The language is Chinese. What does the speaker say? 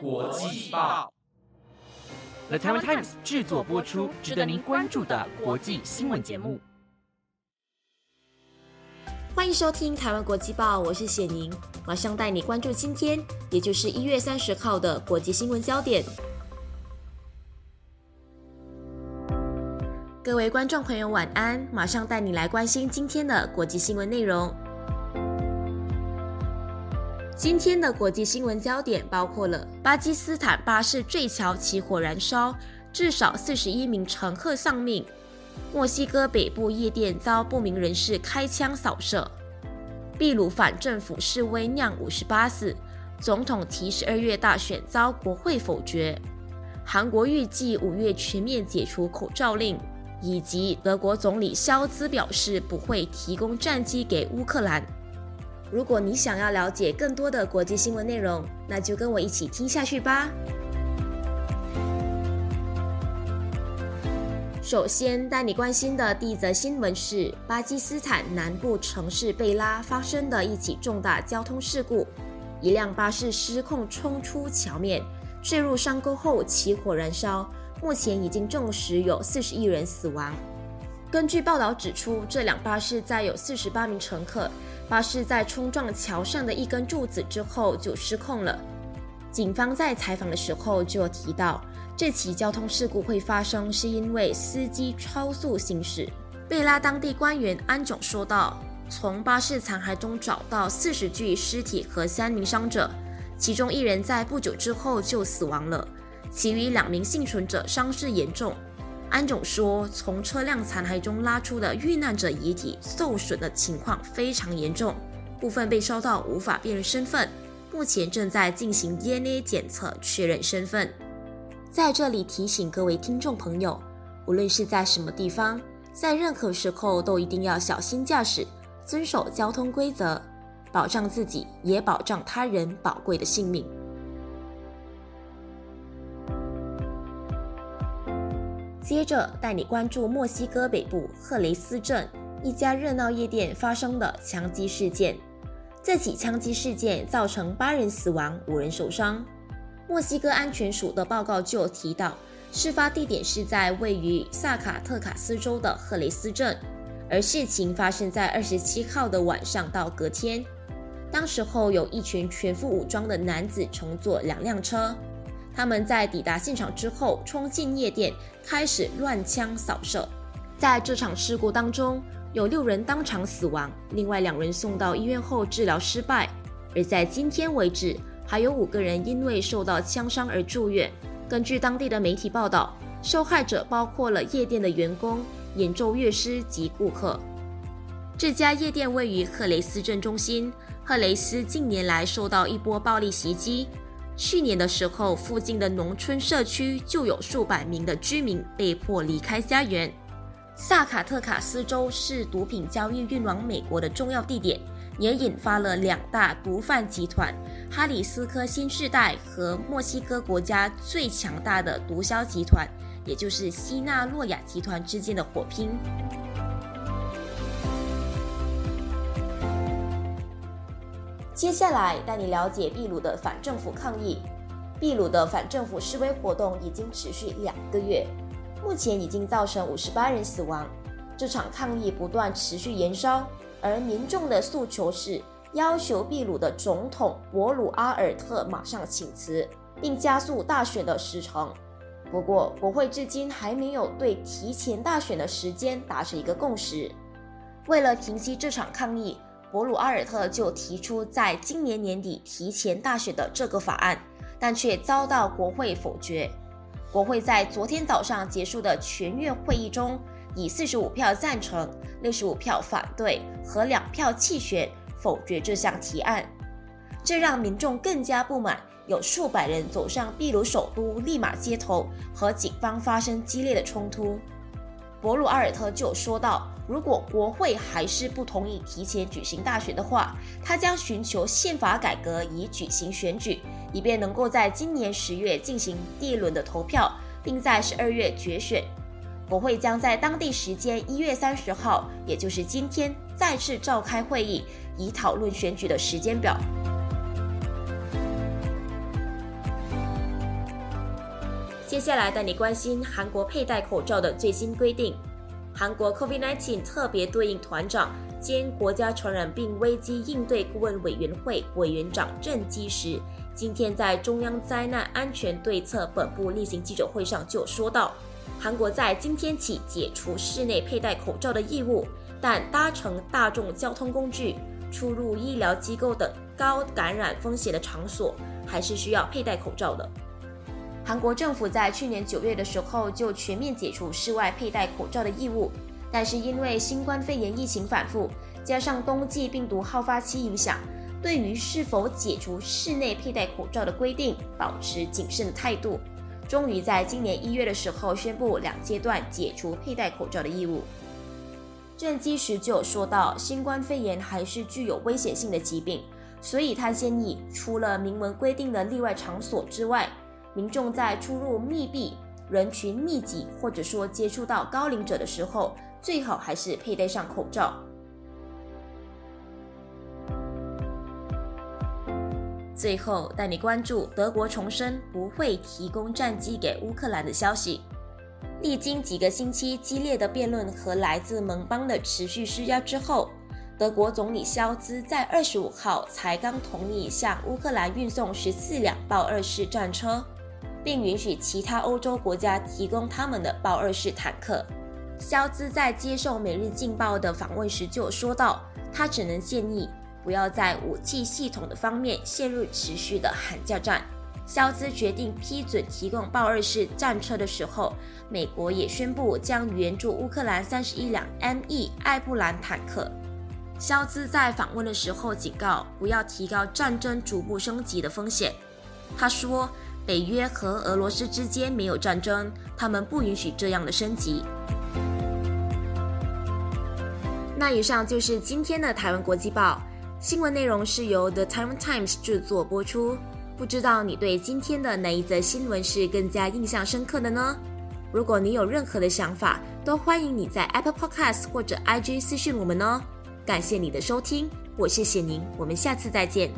国际报，The Taiwan Times 制作播出，值得您关注的国际新闻节目。欢迎收听台湾国际报，我是谢宁，马上带你关注今天，也就是一月三十号的国际新闻焦点。各位观众朋友，晚安！马上带你来关心今天的国际新闻内容。今天的国际新闻焦点包括了巴基斯坦巴士坠桥起火燃烧，至少四十一名乘客丧命；墨西哥北部夜店遭不明人士开枪扫射；秘鲁反政府示威酿五十八死；总统提十二月大选遭国会否决；韩国预计五月全面解除口罩令；以及德国总理肖兹表示不会提供战机给乌克兰。如果你想要了解更多的国际新闻内容，那就跟我一起听下去吧。首先带你关心的第一则新闻是巴基斯坦南部城市贝拉发生的一起重大交通事故，一辆巴士失控冲出桥面，坠入山沟后起火燃烧，目前已经证实有四十一人死亡。根据报道指出，这辆巴士载有四十八名乘客。巴士在冲撞桥上的一根柱子之后就失控了。警方在采访的时候就提到，这起交通事故会发生是因为司机超速行驶。贝拉当地官员安总说道：“从巴士残骸中找到四十具尸体和三名伤者，其中一人在不久之后就死亡了，其余两名幸存者伤势严重。”安总说，从车辆残骸中拉出的遇难者遗体受损的情况非常严重，部分被烧到无法辨认身份，目前正在进行 DNA 检测确认身份。在这里提醒各位听众朋友，无论是在什么地方，在任何时候都一定要小心驾驶，遵守交通规则，保障自己，也保障他人宝贵的性命。接着带你关注墨西哥北部赫雷斯镇一家热闹夜店发生的枪击事件。这起枪击事件造成八人死亡、五人受伤。墨西哥安全署的报告就提到，事发地点是在位于萨卡特卡斯州的赫雷斯镇，而事情发生在二十七号的晚上到隔天。当时候有一群全副武装的男子乘坐两辆车。他们在抵达现场之后，冲进夜店，开始乱枪扫射。在这场事故当中，有六人当场死亡，另外两人送到医院后治疗失败。而在今天为止，还有五个人因为受到枪伤而住院。根据当地的媒体报道，受害者包括了夜店的员工、演奏乐师及顾客。这家夜店位于赫雷斯镇中心。赫雷斯近年来受到一波暴力袭击。去年的时候，附近的农村社区就有数百名的居民被迫离开家园。萨卡特卡斯州是毒品交易运往美国的重要地点，也引发了两大毒贩集团——哈里斯科新世代和墨西哥国家最强大的毒枭集团，也就是西纳洛亚集团之间的火拼。接下来带你了解秘鲁的反政府抗议。秘鲁的反政府示威活动已经持续两个月，目前已经造成五十八人死亡。这场抗议不断持续延烧，而民众的诉求是要求秘鲁的总统博鲁阿尔特马上请辞，并加速大选的时程。不过，国会至今还没有对提前大选的时间达成一个共识。为了平息这场抗议。博鲁阿尔特就提出在今年年底提前大选的这个法案，但却遭到国会否决。国会在昨天早上结束的全院会议中，以四十五票赞成、六十五票反对和两票弃权否决这项提案，这让民众更加不满。有数百人走上秘鲁首都利马街头，和警方发生激烈的冲突。博鲁阿尔特就说道。如果国会还是不同意提前举行大选的话，他将寻求宪法改革以举行选举，以便能够在今年十月进行第一轮的投票，并在十二月决选。国会将在当地时间一月三十号，也就是今天再次召开会议，以讨论选举的时间表。接下来带你关心韩国佩戴口罩的最新规定。韩国 COVID-19 特别对应团长兼国家传染病危机应对顾问委员会委员长郑基时，今天在中央灾难安全对策本部例行记者会上就说到，韩国在今天起解除室内佩戴口罩的义务，但搭乘大众交通工具、出入医疗机构等高感染风险的场所，还是需要佩戴口罩的。韩国政府在去年九月的时候就全面解除室外佩戴口罩的义务，但是因为新冠肺炎疫情反复，加上冬季病毒好发期影响，对于是否解除室内佩戴口罩的规定，保持谨慎的态度。终于在今年一月的时候宣布两阶段解除佩戴口罩的义务。郑基时就说到，新冠肺炎还是具有危险性的疾病，所以他建议除了明文规定的例外场所之外，民众在出入密闭、人群密集，或者说接触到高龄者的时候，最好还是佩戴上口罩。最后带你关注德国重申不会提供战机给乌克兰的消息。历经几个星期激烈的辩论和来自盟邦的持续施压之后，德国总理肖兹在二十五号才刚同意向乌克兰运送十四辆豹二式战车。并允许其他欧洲国家提供他们的豹二式坦克。肖兹在接受《每日镜报》的访问时就说到，他只能建议不要在武器系统的方面陷入持续的喊价战。肖兹决定批准提供豹二式战车的时候，美国也宣布将援助乌克兰三十一辆 M.E. 艾布兰坦克。肖兹在访问的时候警告，不要提高战争逐步升级的风险。他说。北约和俄罗斯之间没有战争，他们不允许这样的升级。那以上就是今天的台湾国际报新闻内容，是由 The Taiwan Times 制作播出。不知道你对今天的哪一则新闻是更加印象深刻的呢？如果你有任何的想法，都欢迎你在 Apple Podcast 或者 IG 私讯我们哦。感谢你的收听，我是谢宁，我们下次再见。